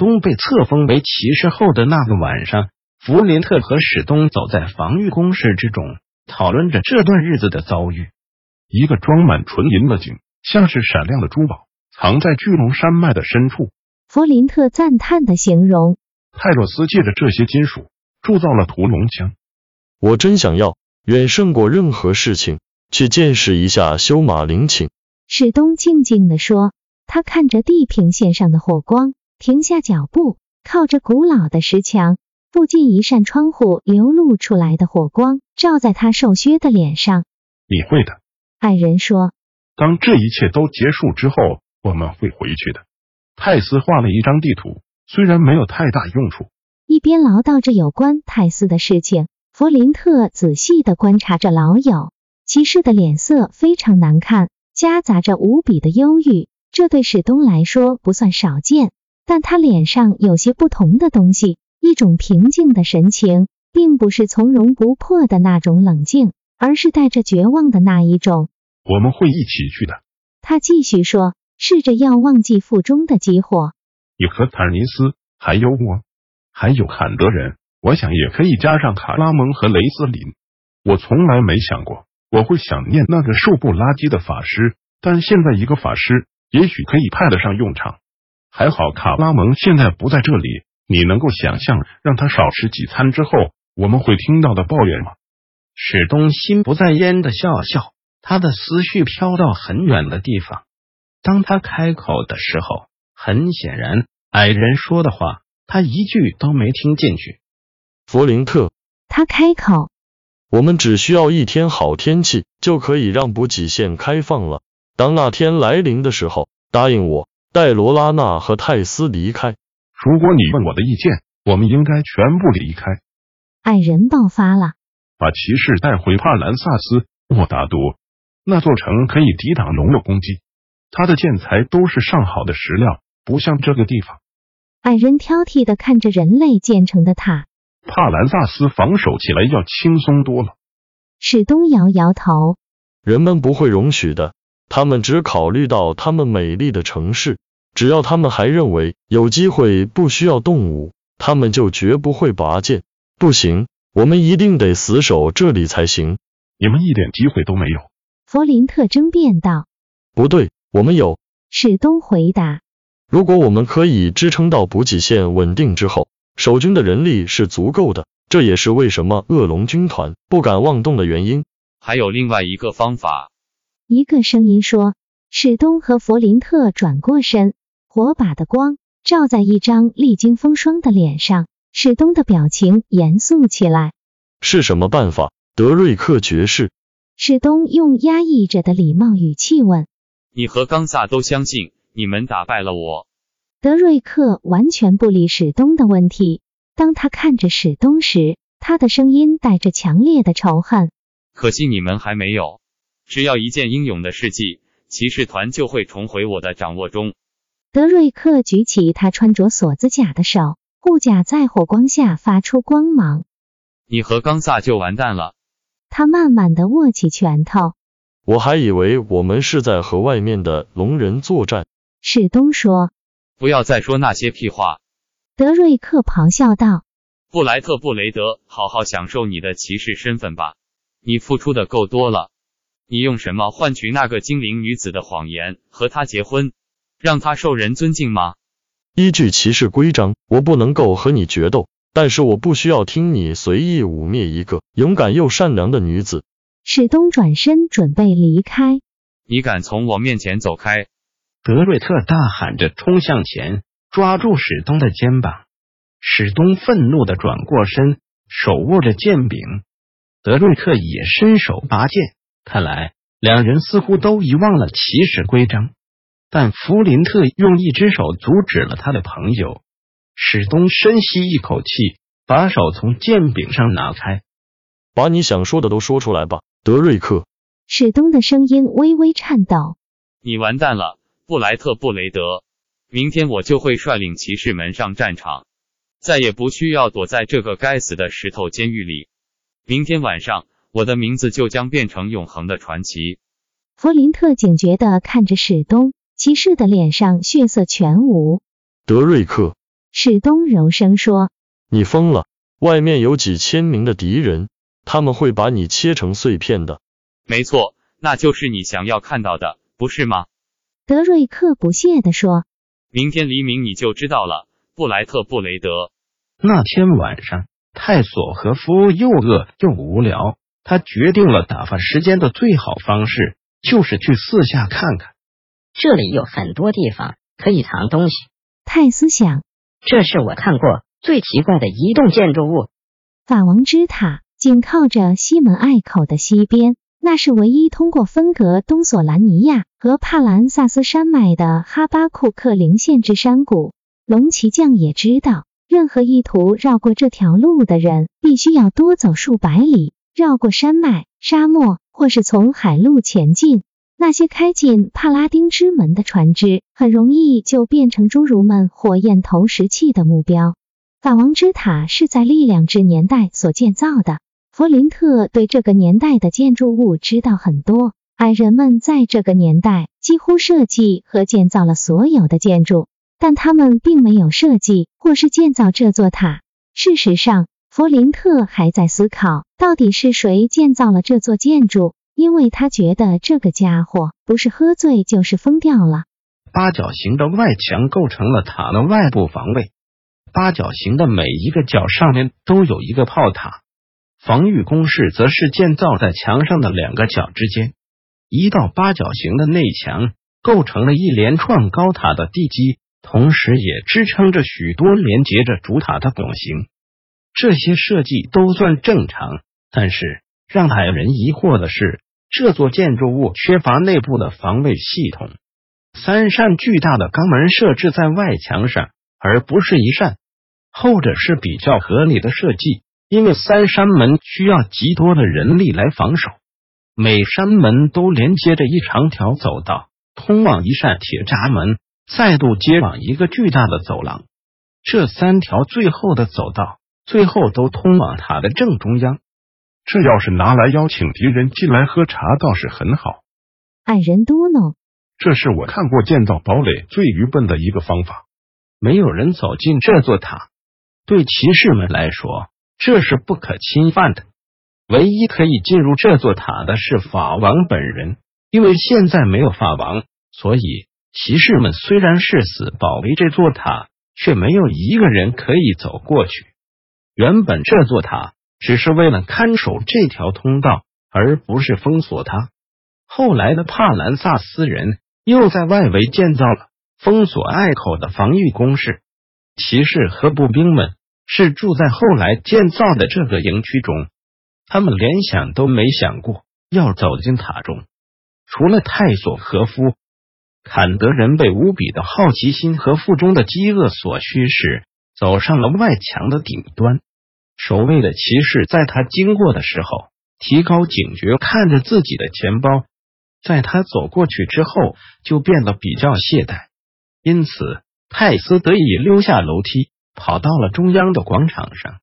东被册封为骑士后的那个晚上，弗林特和史东走在防御工事之中，讨论着这段日子的遭遇。一个装满纯银的井，像是闪亮的珠宝，藏在巨龙山脉的深处。弗林特赞叹的形容：“泰洛斯借着这些金属铸造了屠龙枪。我真想要，远胜过任何事情，去见识一下修马陵寝。”史东静静的说，他看着地平线上的火光。停下脚步，靠着古老的石墙，附近一扇窗户流露出来的火光，照在他瘦削的脸上。你会的，爱人说。当这一切都结束之后，我们会回去的。泰斯画了一张地图，虽然没有太大用处。一边唠叨着有关泰斯的事情，弗林特仔细的观察着老友骑士的脸色非常难看，夹杂着无比的忧郁，这对史东来说不算少见。但他脸上有些不同的东西，一种平静的神情，并不是从容不迫的那种冷静，而是带着绝望的那一种。我们会一起去的，他继续说，试着要忘记腹中的急火。你和坦尼斯，还有我，还有坎德人，我想也可以加上卡拉蒙和雷斯林。我从来没想过我会想念那个瘦不拉几的法师，但现在一个法师也许可以派得上用场。还好卡拉蒙现在不在这里，你能够想象让他少吃几餐之后我们会听到的抱怨吗？史东心不在焉的笑笑，他的思绪飘到很远的地方。当他开口的时候，很显然矮人说的话他一句都没听进去。弗林特，他开口，我们只需要一天好天气就可以让补给线开放了。当那天来临的时候，答应我。带罗拉娜和泰斯离开。如果你问我的意见，我们应该全部离开。矮人爆发了，把骑士带回帕兰萨斯沃达多，那座城可以抵挡龙的攻击。它的建材都是上好的石料，不像这个地方。矮人挑剔的看着人类建成的塔。帕兰萨斯防守起来要轻松多了。史东摇摇头，人们不会容许的。他们只考虑到他们美丽的城市，只要他们还认为有机会不需要动武，他们就绝不会拔剑。不行，我们一定得死守这里才行。你们一点机会都没有。弗林特争辩道。不对，我们有。史东回答。如果我们可以支撑到补给线稳定之后，守军的人力是足够的。这也是为什么恶龙军团不敢妄动的原因。还有另外一个方法。一个声音说：“史东和弗林特转过身，火把的光照在一张历经风霜的脸上。史东的表情严肃起来。是什么办法，德瑞克爵士？”史东用压抑着的礼貌语气问：“你和冈萨都相信你们打败了我？”德瑞克完全不理史东的问题。当他看着史东时，他的声音带着强烈的仇恨。可惜你们还没有。只要一件英勇的事迹，骑士团就会重回我的掌握中。德瑞克举起他穿着锁子甲的手，护甲在火光下发出光芒。你和冈萨就完蛋了。他慢慢的握起拳头。我还以为我们是在和外面的龙人作战。史东说。不要再说那些屁话。德瑞克咆哮道。布莱特布雷德，好好享受你的骑士身份吧。你付出的够多了。你用什么换取那个精灵女子的谎言，和她结婚，让她受人尊敬吗？依据骑士规章，我不能够和你决斗，但是我不需要听你随意污蔑一个勇敢又善良的女子。史东转身准备离开，你敢从我面前走开？德瑞特大喊着冲向前，抓住史东的肩膀。史东愤怒的转过身，手握着剑柄。德瑞特也伸手拔剑。看来两人似乎都遗忘了起始规章。但弗林特用一只手阻止了他的朋友。史东深吸一口气，把手从剑柄上拿开。把你想说的都说出来吧，德瑞克。史东的声音微微颤抖。你完蛋了，布莱特·布雷德。明天我就会率领骑士们上战场，再也不需要躲在这个该死的石头监狱里。明天晚上，我的名字就将变成永恒的传奇。弗林特警觉地看着史东，骑士的脸上血色全无。德瑞克，史东柔声说：“你疯了！外面有几千名的敌人，他们会把你切成碎片的。”没错，那就是你想要看到的，不是吗？德瑞克不屑地说：“明天黎明你就知道了，布莱特·布雷德。”那天晚上，泰索和夫又饿又无聊，他决定了打发时间的最好方式。就是去四下看看，这里有很多地方可以藏东西。泰斯想，这是我看过最奇怪的一栋建筑物——法王之塔，紧靠着西门隘口的西边。那是唯一通过分隔东索兰尼亚和帕兰萨斯山脉的哈巴库克陵线之山谷。龙骑将也知道，任何意图绕过这条路的人，必须要多走数百里，绕过山脉、沙漠。或是从海路前进，那些开进帕拉丁之门的船只，很容易就变成侏儒们火焰投石器的目标。法王之塔是在力量之年代所建造的。弗林特对这个年代的建筑物知道很多。矮人们在这个年代几乎设计和建造了所有的建筑，但他们并没有设计或是建造这座塔。事实上，弗林特还在思考，到底是谁建造了这座建筑，因为他觉得这个家伙不是喝醉就是疯掉了。八角形的外墙构成了塔的外部防卫，八角形的每一个角上面都有一个炮塔，防御工事则是建造在墙上的两个角之间。一道八角形的内墙构成了一连串高塔的地基，同时也支撑着许多连接着主塔的拱形。这些设计都算正常，但是让矮人疑惑的是，这座建筑物缺乏内部的防卫系统。三扇巨大的钢门设置在外墙上，而不是一扇，后者是比较合理的设计，因为三扇门需要极多的人力来防守。每扇门都连接着一长条走道，通往一扇铁闸门，再度接往一个巨大的走廊。这三条最后的走道。最后都通往塔的正中央。这要是拿来邀请敌人进来喝茶，倒是很好。矮人嘟哝：“这是我看过建造堡垒最愚笨的一个方法。没有人走进这座塔，对骑士们来说这是不可侵犯的。唯一可以进入这座塔的是法王本人，因为现在没有法王，所以骑士们虽然誓死保卫这座塔，却没有一个人可以走过去。”原本这座塔只是为了看守这条通道，而不是封锁它。后来的帕兰萨斯人又在外围建造了封锁隘口的防御工事。骑士和步兵们是住在后来建造的这个营区中，他们连想都没想过要走进塔中。除了泰索和夫，坎德人被无比的好奇心和腹中的饥饿所驱使，走上了外墙的顶端。守卫的骑士在他经过的时候提高警觉，看着自己的钱包。在他走过去之后，就变得比较懈怠。因此，泰斯得以溜下楼梯，跑到了中央的广场上。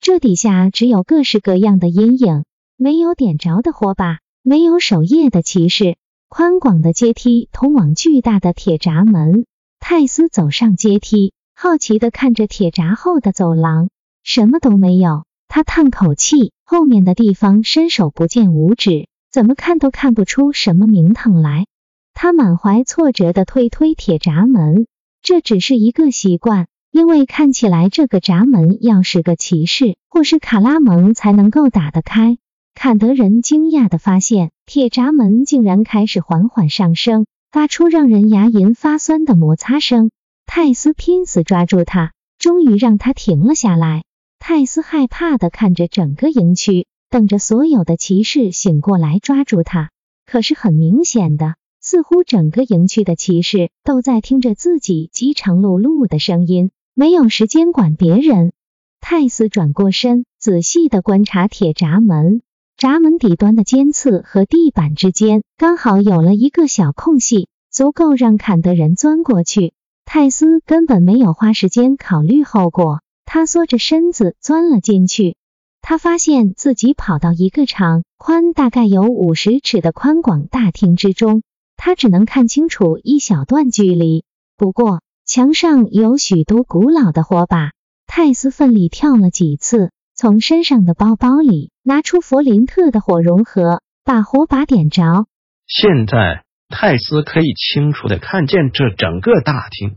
这底下只有各式各样的阴影，没有点着的火把，没有守夜的骑士。宽广的阶梯通往巨大的铁闸门。泰斯走上阶梯，好奇的看着铁闸后的走廊。什么都没有，他叹口气，后面的地方伸手不见五指，怎么看都看不出什么名堂来。他满怀挫折的推推铁闸门，这只是一个习惯，因为看起来这个闸门要是个骑士或是卡拉蒙才能够打得开。坎德人惊讶的发现，铁闸门竟然开始缓缓上升，发出让人牙龈发酸的摩擦声。泰斯拼死抓住它，终于让它停了下来。泰斯害怕的看着整个营区，等着所有的骑士醒过来抓住他。可是很明显的，似乎整个营区的骑士都在听着自己饥肠辘辘的声音，没有时间管别人。泰斯转过身，仔细的观察铁闸门，闸门底端的尖刺和地板之间刚好有了一个小空隙，足够让砍的人钻过去。泰斯根本没有花时间考虑后果，他缩着身子钻了进去。他发现自己跑到一个长宽大概有五十尺的宽广大厅之中。他只能看清楚一小段距离，不过墙上有许多古老的火把。泰斯奋力跳了几次，从身上的包包里拿出弗林特的火融合，把火把点着。现在泰斯可以清楚的看见这整个大厅。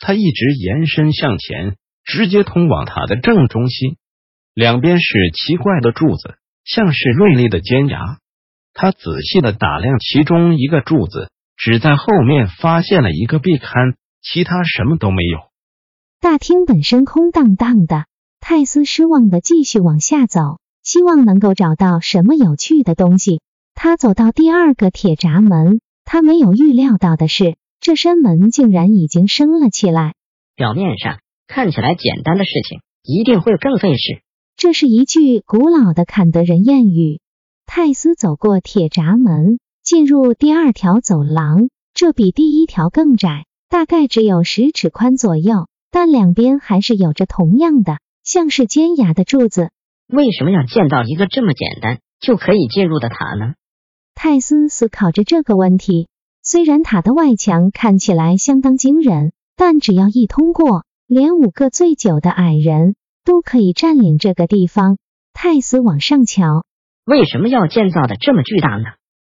他一直延伸向前，直接通往塔的正中心。两边是奇怪的柱子，像是锐利的尖牙。他仔细的打量其中一个柱子，只在后面发现了一个壁龛，其他什么都没有。大厅本身空荡荡的，泰斯失望的继续往下走，希望能够找到什么有趣的东西。他走到第二个铁闸门，他没有预料到的是，这扇门竟然已经升了起来。表面上看起来简单的事情，一定会更费事。这是一句古老的坎德人谚语。泰斯走过铁闸门，进入第二条走廊。这比第一条更窄，大概只有十尺宽左右，但两边还是有着同样的像是尖牙的柱子。为什么要建造一个这么简单就可以进入的塔呢？泰斯思考着这个问题。虽然塔的外墙看起来相当惊人，但只要一通过，连五个醉酒的矮人都可以占领这个地方。泰斯往上瞧。为什么要建造的这么巨大呢？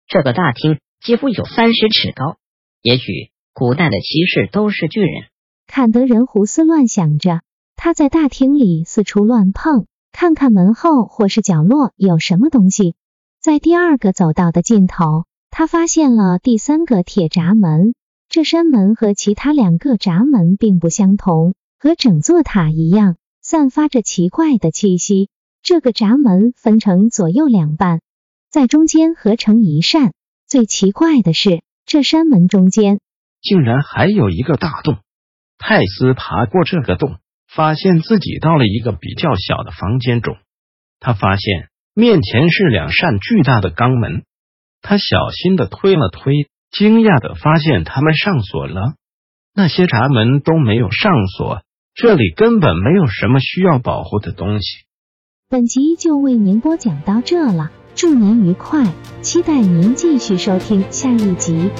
这个大厅几乎有三十尺高，也许古代的骑士都是巨人。坎德人胡思乱想着，他在大厅里四处乱碰，看看门后或是角落有什么东西。在第二个走道的尽头，他发现了第三个铁闸门。这扇门和其他两个闸门并不相同，和整座塔一样，散发着奇怪的气息。这个闸门分成左右两半，在中间合成一扇。最奇怪的是，这扇门中间竟然还有一个大洞。泰斯爬过这个洞，发现自己到了一个比较小的房间中。他发现面前是两扇巨大的钢门，他小心的推了推，惊讶的发现它们上锁了。那些闸门都没有上锁，这里根本没有什么需要保护的东西。本集就为您播讲到这了，祝您愉快，期待您继续收听下一集。